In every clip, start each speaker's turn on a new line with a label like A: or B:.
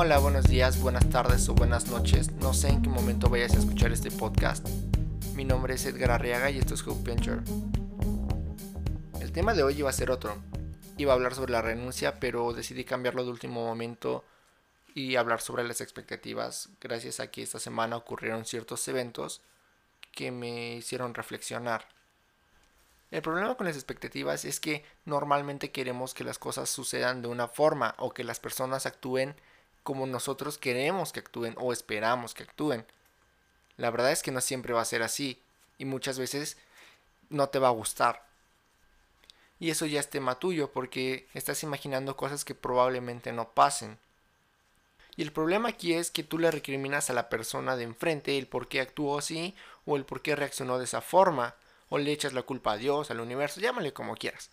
A: Hola, buenos días, buenas tardes o buenas noches. No sé en qué momento vayas a escuchar este podcast. Mi nombre es Edgar Arriaga y esto es Hope Venture. El tema de hoy iba a ser otro. Iba a hablar sobre la renuncia, pero decidí cambiarlo de último momento y hablar sobre las expectativas, gracias a que esta semana ocurrieron ciertos eventos que me hicieron reflexionar. El problema con las expectativas es que normalmente queremos que las cosas sucedan de una forma o que las personas actúen como nosotros queremos que actúen o esperamos que actúen. La verdad es que no siempre va a ser así y muchas veces no te va a gustar. Y eso ya es tema tuyo porque estás imaginando cosas que probablemente no pasen. Y el problema aquí es que tú le recriminas a la persona de enfrente el por qué actuó así o el por qué reaccionó de esa forma o le echas la culpa a Dios, al universo, llámale como quieras.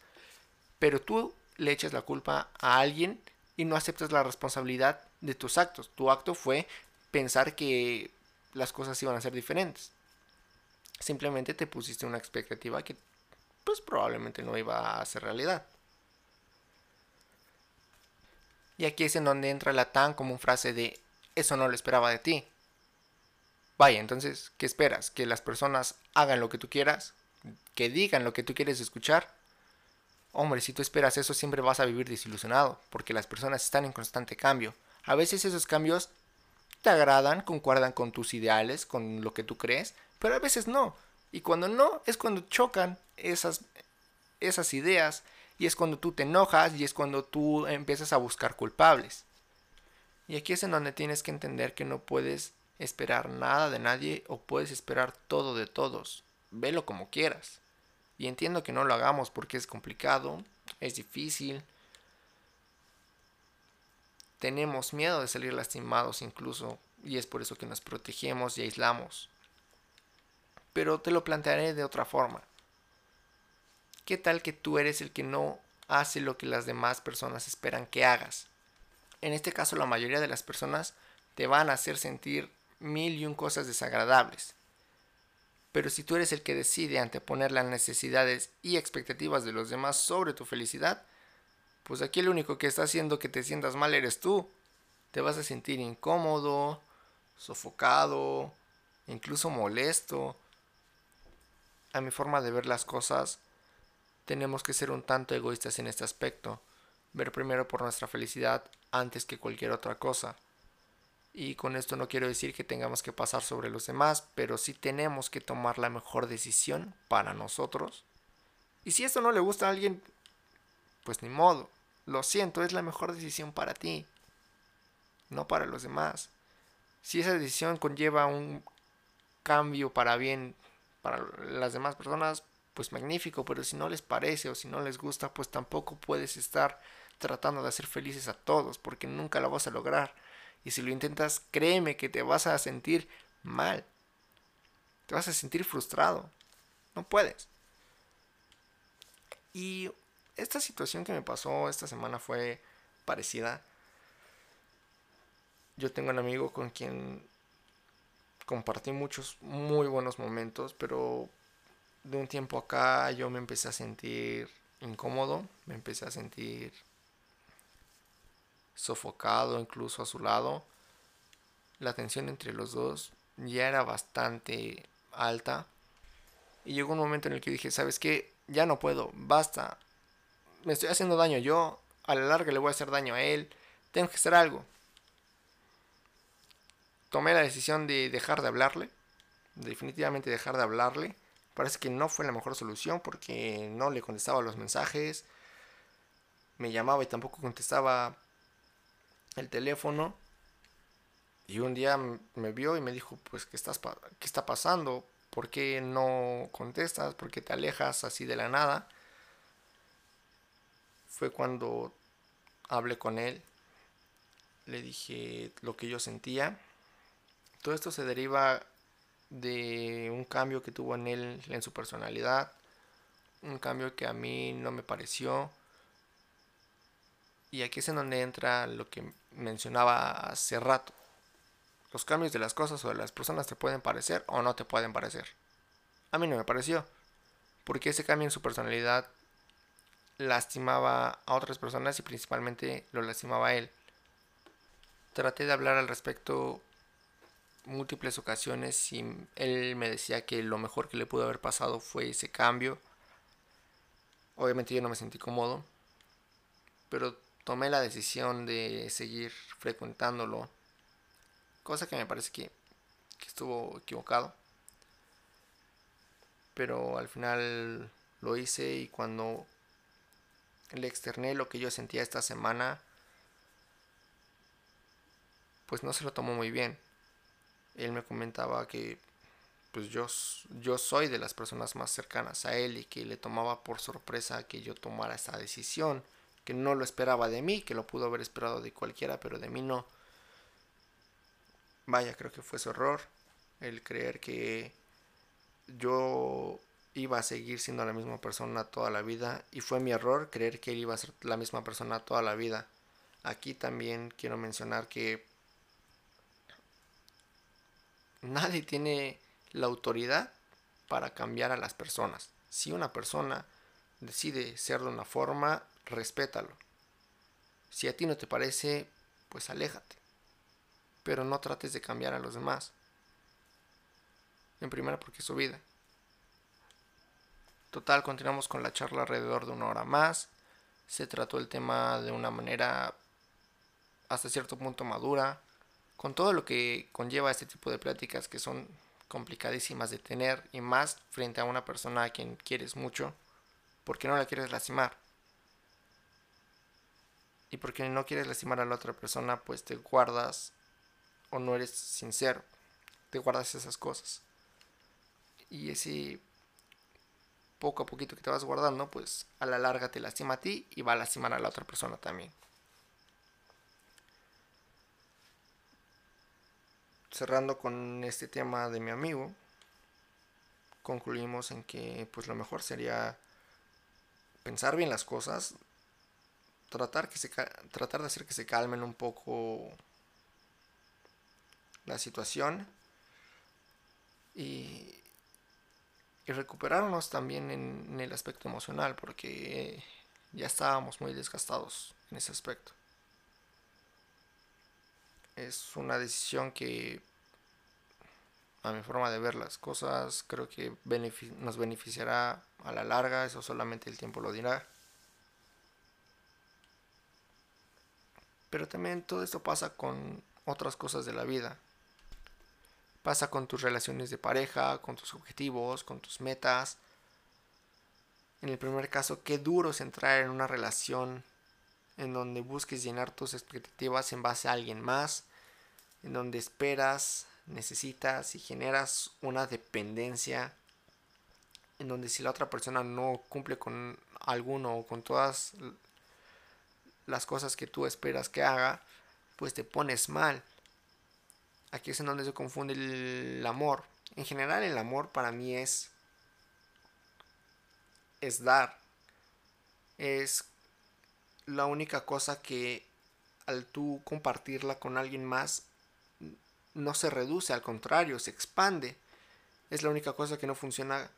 A: Pero tú le echas la culpa a alguien y no aceptas la responsabilidad de tus actos. Tu acto fue pensar que las cosas iban a ser diferentes. Simplemente te pusiste una expectativa que pues probablemente no iba a ser realidad. Y aquí es en donde entra la tan común frase de eso no lo esperaba de ti. Vaya, entonces, ¿qué esperas? ¿Que las personas hagan lo que tú quieras? ¿Que digan lo que tú quieres escuchar? Hombre, si tú esperas eso siempre vas a vivir desilusionado, porque las personas están en constante cambio. A veces esos cambios te agradan, concuerdan con tus ideales, con lo que tú crees, pero a veces no. Y cuando no, es cuando chocan esas, esas ideas, y es cuando tú te enojas, y es cuando tú empiezas a buscar culpables. Y aquí es en donde tienes que entender que no puedes esperar nada de nadie o puedes esperar todo de todos. Velo como quieras. Y entiendo que no lo hagamos porque es complicado, es difícil. Tenemos miedo de salir lastimados incluso y es por eso que nos protegemos y aislamos. Pero te lo plantearé de otra forma. ¿Qué tal que tú eres el que no hace lo que las demás personas esperan que hagas? En este caso la mayoría de las personas te van a hacer sentir mil y un cosas desagradables. Pero si tú eres el que decide anteponer las necesidades y expectativas de los demás sobre tu felicidad, pues aquí el único que está haciendo que te sientas mal eres tú. Te vas a sentir incómodo, sofocado, incluso molesto. A mi forma de ver las cosas, tenemos que ser un tanto egoístas en este aspecto, ver primero por nuestra felicidad antes que cualquier otra cosa. Y con esto no quiero decir que tengamos que pasar sobre los demás, pero sí tenemos que tomar la mejor decisión para nosotros. Y si esto no le gusta a alguien, pues ni modo. Lo siento, es la mejor decisión para ti, no para los demás. Si esa decisión conlleva un cambio para bien para las demás personas, pues magnífico, pero si no les parece o si no les gusta, pues tampoco puedes estar tratando de hacer felices a todos, porque nunca lo vas a lograr. Y si lo intentas, créeme que te vas a sentir mal. Te vas a sentir frustrado. No puedes. Y esta situación que me pasó esta semana fue parecida. Yo tengo un amigo con quien compartí muchos muy buenos momentos, pero de un tiempo acá yo me empecé a sentir incómodo, me empecé a sentir sofocado incluso a su lado. La tensión entre los dos ya era bastante alta. Y llegó un momento en el que dije, ¿sabes qué? Ya no puedo, basta. Me estoy haciendo daño yo, a la larga le voy a hacer daño a él. Tengo que hacer algo. Tomé la decisión de dejar de hablarle. Definitivamente dejar de hablarle. Parece que no fue la mejor solución porque no le contestaba los mensajes. Me llamaba y tampoco contestaba el teléfono y un día me vio y me dijo, pues, ¿qué, estás qué está pasando? ¿Por qué no contestas? ¿Por qué te alejas así de la nada? Fue cuando hablé con él, le dije lo que yo sentía. Todo esto se deriva de un cambio que tuvo en él, en su personalidad, un cambio que a mí no me pareció y aquí es en donde entra lo que mencionaba hace rato. Los cambios de las cosas o de las personas te pueden parecer o no te pueden parecer. A mí no me pareció. Porque ese cambio en su personalidad lastimaba a otras personas y principalmente lo lastimaba a él. traté de hablar al respecto múltiples ocasiones y él me decía que lo mejor que le pudo haber pasado fue ese cambio. Obviamente yo no me sentí cómodo, pero tomé la decisión de seguir frecuentándolo, cosa que me parece que, que estuvo equivocado. Pero al final lo hice y cuando le externé lo que yo sentía esta semana, pues no se lo tomó muy bien. Él me comentaba que pues yo, yo soy de las personas más cercanas a él y que le tomaba por sorpresa que yo tomara esa decisión, que no lo esperaba de mí, que lo pudo haber esperado de cualquiera, pero de mí no. Vaya, creo que fue su error el creer que yo iba a seguir siendo la misma persona toda la vida y fue mi error creer que él iba a ser la misma persona toda la vida. Aquí también quiero mencionar que nadie tiene la autoridad para cambiar a las personas. Si una persona decide ser de una forma, respétalo. Si a ti no te parece, pues aléjate. Pero no trates de cambiar a los demás. En primera porque es su vida. Total, continuamos con la charla alrededor de una hora más. Se trató el tema de una manera hasta cierto punto madura con todo lo que conlleva este tipo de pláticas que son complicadísimas de tener y más frente a una persona a quien quieres mucho porque no la quieres lastimar. Y porque no quieres lastimar a la otra persona, pues te guardas o no eres sincero. Te guardas esas cosas. Y ese poco a poquito que te vas guardando, pues a la larga te lastima a ti y va a lastimar a la otra persona también. cerrando con este tema de mi amigo, concluimos en que pues lo mejor sería pensar bien las cosas, tratar, que se, tratar de hacer que se calmen un poco la situación y, y recuperarnos también en, el aspecto emocional porque ya estábamos muy desgastados en ese aspecto es una decisión que a mi forma de ver las cosas creo que nos beneficiará a la larga, eso solamente el tiempo lo dirá. Pero también todo esto pasa con otras cosas de la vida. Pasa con tus relaciones de pareja, con tus objetivos, con tus metas. En el primer caso, qué duro es entrar en una relación en donde busques llenar tus expectativas en base a alguien más, en donde esperas, necesitas y generas una dependencia, en donde si la otra persona no cumple con alguno o con todas las cosas que tú esperas que haga, pues te pones mal. Aquí es en donde se confunde el amor. En general el amor para mí es es dar. Es la única cosa que al tú compartirla con alguien más no se reduce, al contrario, se expande. Es la única cosa que no funciona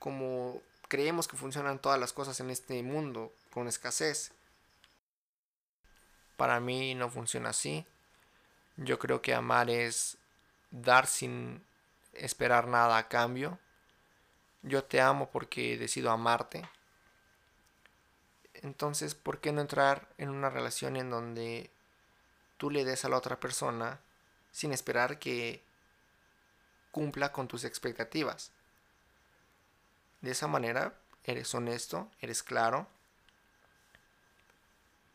A: como creemos que funcionan todas las cosas en este mundo, con escasez. Para mí no funciona así. Yo creo que amar es dar sin esperar nada a cambio. Yo te amo porque decido amarte. Entonces, ¿por qué no entrar en una relación en donde tú le des a la otra persona sin esperar que cumpla con tus expectativas? De esa manera, eres honesto, eres claro,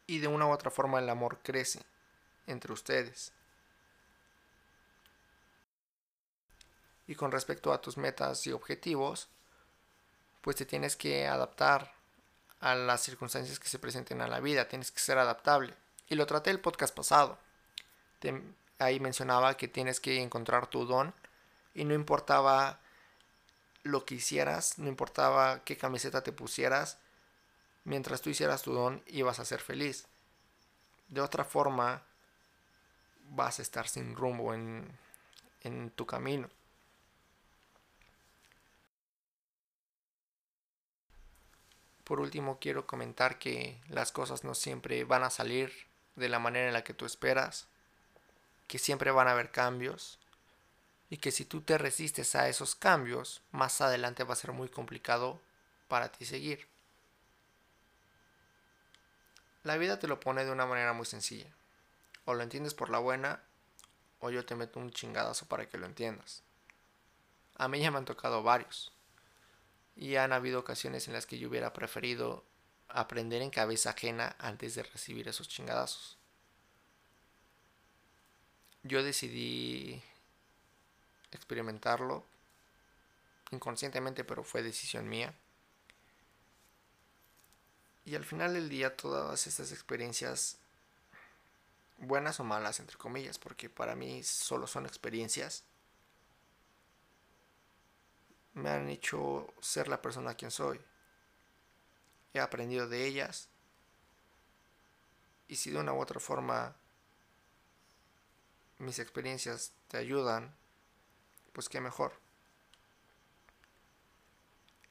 A: y de una u otra forma el amor crece entre ustedes. Y con respecto a tus metas y objetivos, pues te tienes que adaptar a las circunstancias que se presenten a la vida, tienes que ser adaptable. Y lo traté el podcast pasado. ahí mencionaba que tienes que encontrar tu don y no importaba lo que hicieras, no importaba qué camiseta te pusieras, mientras tú hicieras tu don ibas a ser feliz. De otra forma, vas a estar sin rumbo en, en tu camino. Por último, quiero comentar que las cosas no siempre van a salir de la manera en la que tú esperas, que siempre van a haber cambios y que si tú te resistes a esos cambios, más adelante va a ser muy complicado para ti seguir. La vida te lo pone de una manera muy sencilla. O lo entiendes por la buena, o yo te meto un chingadazo para que lo entiendas. A mí ya me han tocado varios. Y han habido ocasiones en las que yo hubiera preferido aprender en cabeza ajena antes de recibir esos chingadazos. Yo decidí experimentarlo inconscientemente, pero fue decisión mía. Y al final del día todas estas experiencias, buenas o malas, entre comillas, porque para mí solo son experiencias, me han hecho ser la persona quien soy. He aprendido de ellas. Y si de una u otra forma mis experiencias te ayudan, pues qué mejor.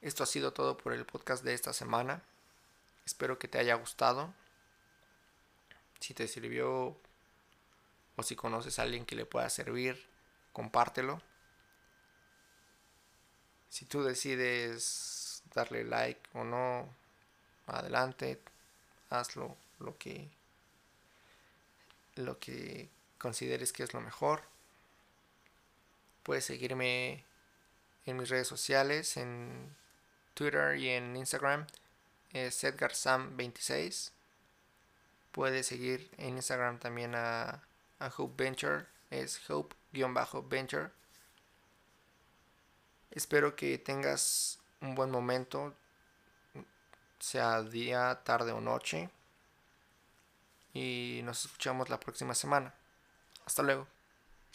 A: Esto ha sido todo por el podcast de esta semana. Espero que te haya gustado. Si te sirvió o si conoces a alguien que le pueda servir, compártelo. Si tú decides darle like o no, adelante, hazlo lo que lo que consideres que es lo mejor. Puedes seguirme en mis redes sociales, en Twitter y en Instagram. Es EdgarSam26. Puedes seguir en Instagram también a, a Hope Venture. Es Hope-Venture. Espero que tengas un buen momento, sea día, tarde o noche. Y nos escuchamos la próxima semana. Hasta luego.